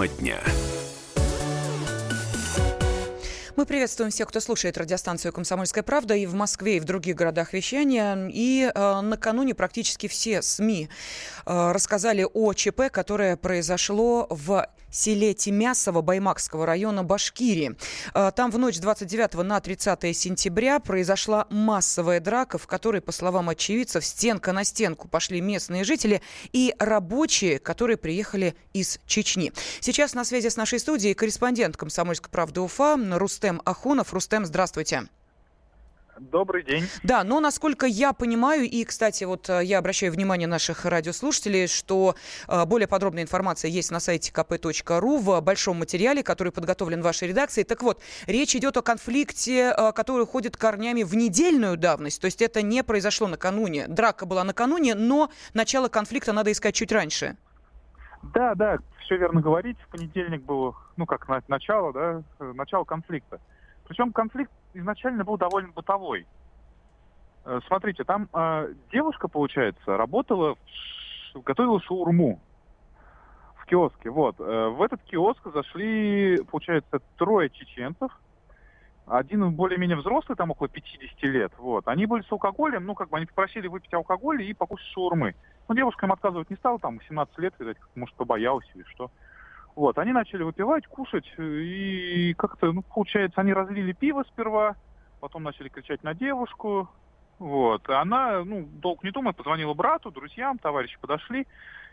Тема дня. Мы приветствуем всех, кто слушает радиостанцию «Комсомольская правда» и в Москве, и в других городах вещания. И э, накануне практически все СМИ э, рассказали о ЧП, которое произошло в селе Тимясово Баймакского района Башкирии. Э, там в ночь с 29 на 30 сентября произошла массовая драка, в которой, по словам очевидцев, стенка на стенку пошли местные жители и рабочие, которые приехали из Чечни. Сейчас на связи с нашей студией корреспондент «Комсомольской правды» Уфа Рустем Ахунов. Рустем, здравствуйте. Добрый день. Да, но насколько я понимаю, и, кстати, вот э, я обращаю внимание наших радиослушателей, что э, более подробная информация есть на сайте kp.ru в большом материале, который подготовлен вашей редакцией. Так вот, речь идет о конфликте, э, который уходит корнями в недельную давность, то есть это не произошло накануне. Драка была накануне, но начало конфликта надо искать чуть раньше. Да, да, все верно говорить. В понедельник было, ну, как начало, да, начало конфликта. Причем конфликт изначально был довольно бытовой. Э, смотрите, там э, девушка, получается, работала, в, готовила шаурму в киоске. Вот. Э, в этот киоск зашли, получается, трое чеченцев. Один более-менее взрослый, там около 50 лет. Вот. Они были с алкоголем, ну, как бы они попросили выпить алкоголь и покушать шаурмы. Ну, девушка им отказывать не стала, там, 17 лет, видать, может, побоялась или что. Вот, они начали выпивать, кушать, и как-то, ну, получается, они разлили пиво сперва, потом начали кричать на девушку, вот, и она, ну, долго не думая, позвонила брату, друзьям, товарищи подошли,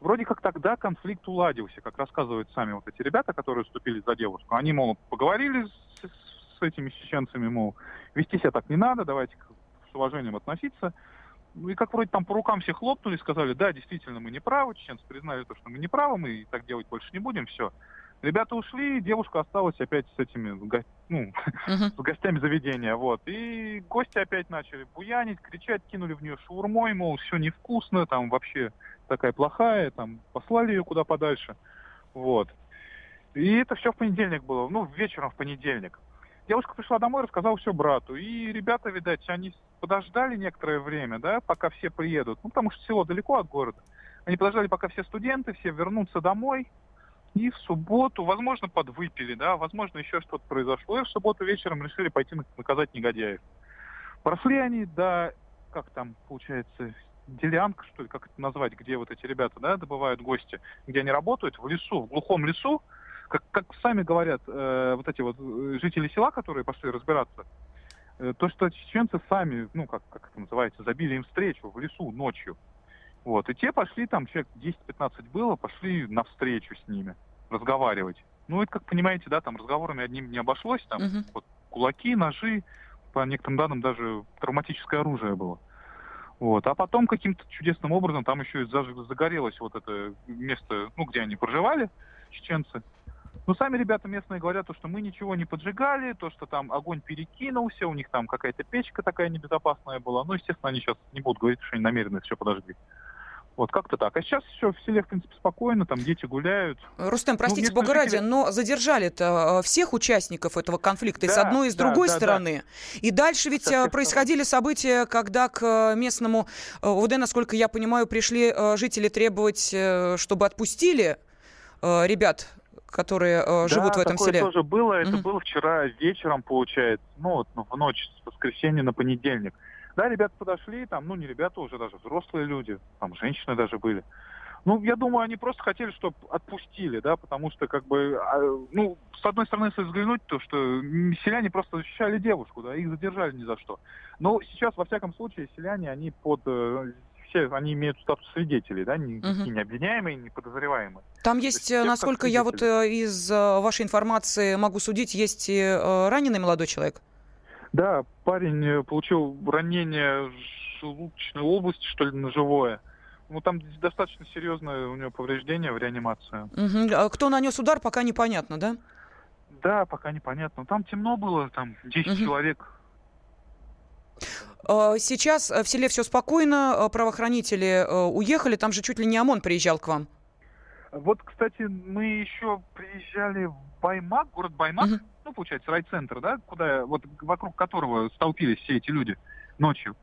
вроде как тогда конфликт уладился, как рассказывают сами вот эти ребята, которые вступили за девушку. Они, мол, поговорили с, с этими чеченцами, мол, вести себя так не надо, давайте с уважением относиться. Ну и как вроде там по рукам все хлопнули, сказали, да, действительно, мы не правы, чеченцы признали то, что мы не правы, мы так делать больше не будем, все. Ребята ушли, девушка осталась опять с этими, ну, uh-huh. с гостями заведения, вот. И гости опять начали буянить, кричать, кинули в нее шаурмой, мол, все невкусно, там вообще такая плохая, там послали ее куда подальше, вот. И это все в понедельник было, ну, вечером в понедельник. Девушка пришла домой, рассказала все брату. И ребята, видать, они подождали некоторое время, да, пока все приедут. Ну, потому что село далеко от города. Они подождали, пока все студенты, все вернутся домой. И в субботу, возможно, подвыпили, да, возможно, еще что-то произошло. И в субботу вечером решили пойти наказать негодяев. Прошли они до, как там, получается, делянка, что ли, как это назвать, где вот эти ребята, да, добывают гости, где они работают, в лесу, в глухом лесу, как, как сами говорят э, вот эти вот э, жители села, которые пошли разбираться, то, что чеченцы сами, ну, как, как это называется, забили им встречу в лесу ночью. Вот, и те пошли, там человек 10-15 было, пошли навстречу с ними разговаривать. Ну, это, как понимаете, да, там разговорами одним не обошлось, там uh-huh. вот, кулаки, ножи, по некоторым данным даже травматическое оружие было. Вот. А потом каким-то чудесным образом там еще и загорелось вот это место, ну, где они проживали, чеченцы. Ну, сами ребята местные говорят, то, что мы ничего не поджигали, то, что там огонь перекинулся, у них там какая-то печка такая небезопасная была. Ну, естественно, они сейчас не будут говорить, что они намеренно все подожгли. Вот как-то так. А сейчас все в селе, в принципе, спокойно, там дети гуляют. Рустем, ну, простите, ну, бога ради, но задержали-то э, всех участников этого конфликта да, и с одной, и с другой да, стороны. Да. И дальше ведь э, происходили события, когда к э, местному ОВД, насколько я понимаю, пришли жители требовать, чтобы отпустили ребят которые э, живут да, в этом такое селе? тоже было. Это mm-hmm. было вчера вечером, получается, ну, вот в ночь с воскресенья на понедельник. Да, ребята подошли, там, ну, не ребята уже, даже взрослые люди, там, женщины даже были. Ну, я думаю, они просто хотели, чтобы отпустили, да, потому что, как бы, а, ну, с одной стороны, если взглянуть, то, что селяне просто защищали девушку, да, их задержали ни за что. Но сейчас, во всяком случае, селяне, они под э, все они имеют статус свидетелей, да, не, угу. не обвиняемые, не подозреваемые. Там есть, есть насколько я вот э, из э, вашей информации могу судить, есть и э, раненый молодой человек? Да, парень получил ранение желудочной области, что ли, ножевое. Ну, там достаточно серьезное у него повреждение в реанимации. Угу. А кто нанес удар, пока непонятно, да? Да, пока непонятно. Там темно было, там 10 угу. человек сейчас э, в селе все спокойно, э, правоохранители уехали, там же чуть ли не ОМОН приезжал к вам. Вот, кстати, мы еще приезжали в Баймак, город Баймак, угу. ну, получается, райцентр, да, куда, вот вокруг которого столпились все эти люди ночью.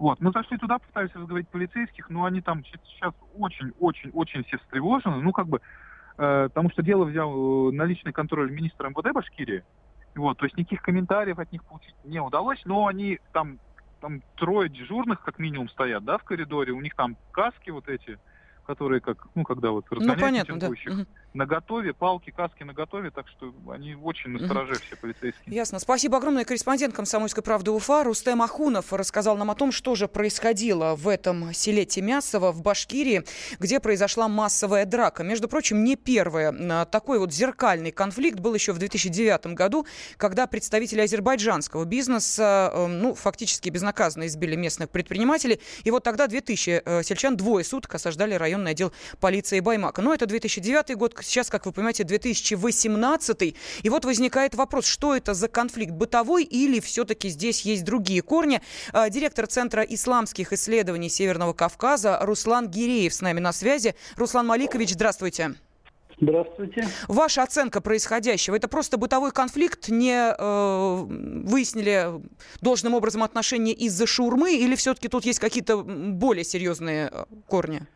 Вот, мы зашли туда, пытались разговорить полицейских, но они там сейчас очень-очень-очень все встревожены. Ну, как бы, э, потому что дело взял э, на личный контроль министра МВД Башкирии. Вот, то есть никаких комментариев от них получить не удалось, но они там, там трое дежурных как минимум стоят, да, в коридоре, у них там каски вот эти, которые как, ну, когда вот разгоняют ну, понятно, да. На готове, палки, каски на готове, так что они очень настороже все полицейские. Ясно. Спасибо огромное. Корреспондент «Комсомольской правды» Уфа Рустем Ахунов рассказал нам о том, что же происходило в этом селе Тимясово в Башкирии, где произошла массовая драка. Между прочим, не первая. А, такой вот зеркальный конфликт был еще в 2009 году, когда представители азербайджанского бизнеса, э, ну, фактически безнаказанно избили местных предпринимателей. И вот тогда 2000 э, сельчан двое суток осаждали район районный отдел полиции Баймака. Но это 2009 год, сейчас, как вы понимаете, 2018. И вот возникает вопрос, что это за конфликт, бытовой или все-таки здесь есть другие корни? А, директор Центра исламских исследований Северного Кавказа Руслан Гиреев с нами на связи. Руслан Маликович, здравствуйте. Здравствуйте. Ваша оценка происходящего. Это просто бытовой конфликт, не э, выяснили должным образом отношения из-за шурмы, или все-таки тут есть какие-то более серьезные э, корни?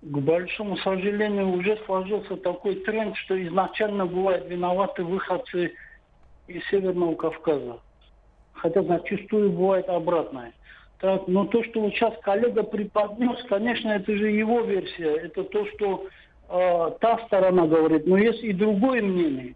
К большому сожалению, уже сложился такой тренд, что изначально бывают виноваты выходцы из Северного Кавказа. Хотя зачастую бывает обратное. Так, но то, что вот сейчас коллега преподнес, конечно, это же его версия. Это то, что э, та сторона говорит. Но есть и другое мнение.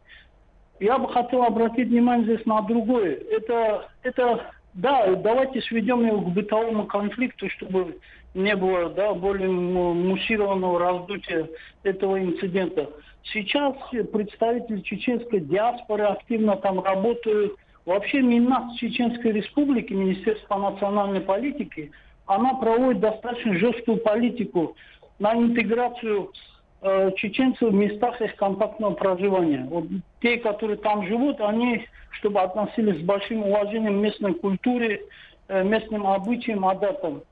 Я бы хотел обратить внимание здесь на другое. Это, это да, давайте сведем его к бытовому конфликту, чтобы не было да, более муссированного раздутия этого инцидента. Сейчас представители чеченской диаспоры активно там работают. Вообще Миннас Чеченской Республики, Министерство национальной политики, она проводит достаточно жесткую политику на интеграцию э, чеченцев в местах их компактного проживания. Вот те, которые там живут, они, чтобы относились с большим уважением к местной культуре, э, местным обычаям, адатам.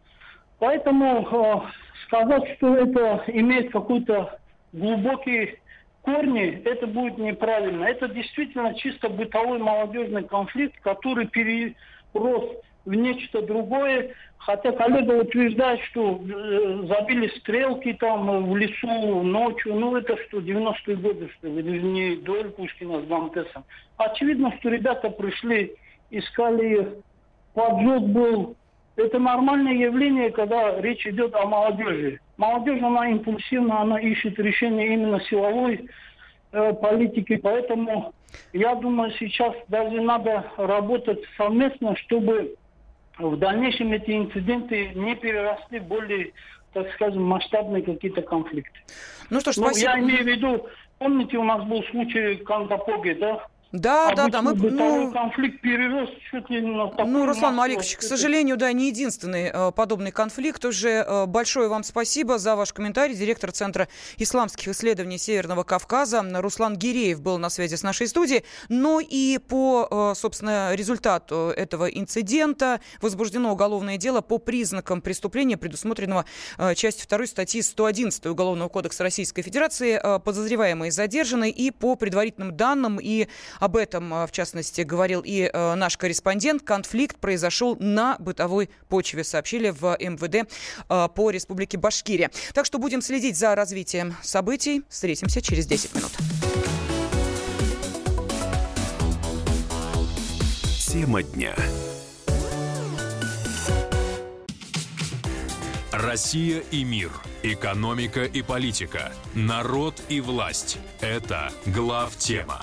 Поэтому сказать, что это имеет какой-то глубокий корни, это будет неправильно. Это действительно чисто бытовой молодежный конфликт, который перерос в нечто другое. Хотя коллега утверждает, что э, забили стрелки там в лесу ночью. Ну это что, 90-е годы, что ли? Не дуэль Пушкина с Дантесом. Очевидно, что ребята пришли, искали их. Поджог был это нормальное явление, когда речь идет о молодежи. Молодежь, она импульсивна, она ищет решение именно силовой э, политики. Поэтому я думаю, сейчас даже надо работать совместно, чтобы в дальнейшем эти инциденты не переросли в более, так скажем, масштабные какие-то конфликты. Ну что ж, спасибо. Ну, я имею в виду, помните, у нас был случай Кандапоги, да? Да, да, да. Мы, ну, конфликт перерос чуть ли на такой Ну, Руслан Маликович, к сожалению, да, не единственный э, подобный конфликт. Уже э, большое вам спасибо за ваш комментарий. Директор Центра исламских исследований Северного Кавказа Руслан Гиреев был на связи с нашей студией. Но и по, э, собственно, результату этого инцидента возбуждено уголовное дело по признакам преступления, предусмотренного э, частью 2 статьи 111 Уголовного кодекса Российской Федерации. Э, подозреваемые задержаны и по предварительным данным и об этом, э, в частности, говорил и э, наш корреспондент. Конфликт произошел на бытовой почве, сообщили в МВД э, по Республике Башкирия. Так что будем следить за развитием событий. Встретимся через 10 минут. Тема дня. Россия и мир. Экономика и политика. Народ и власть. Это глав тема.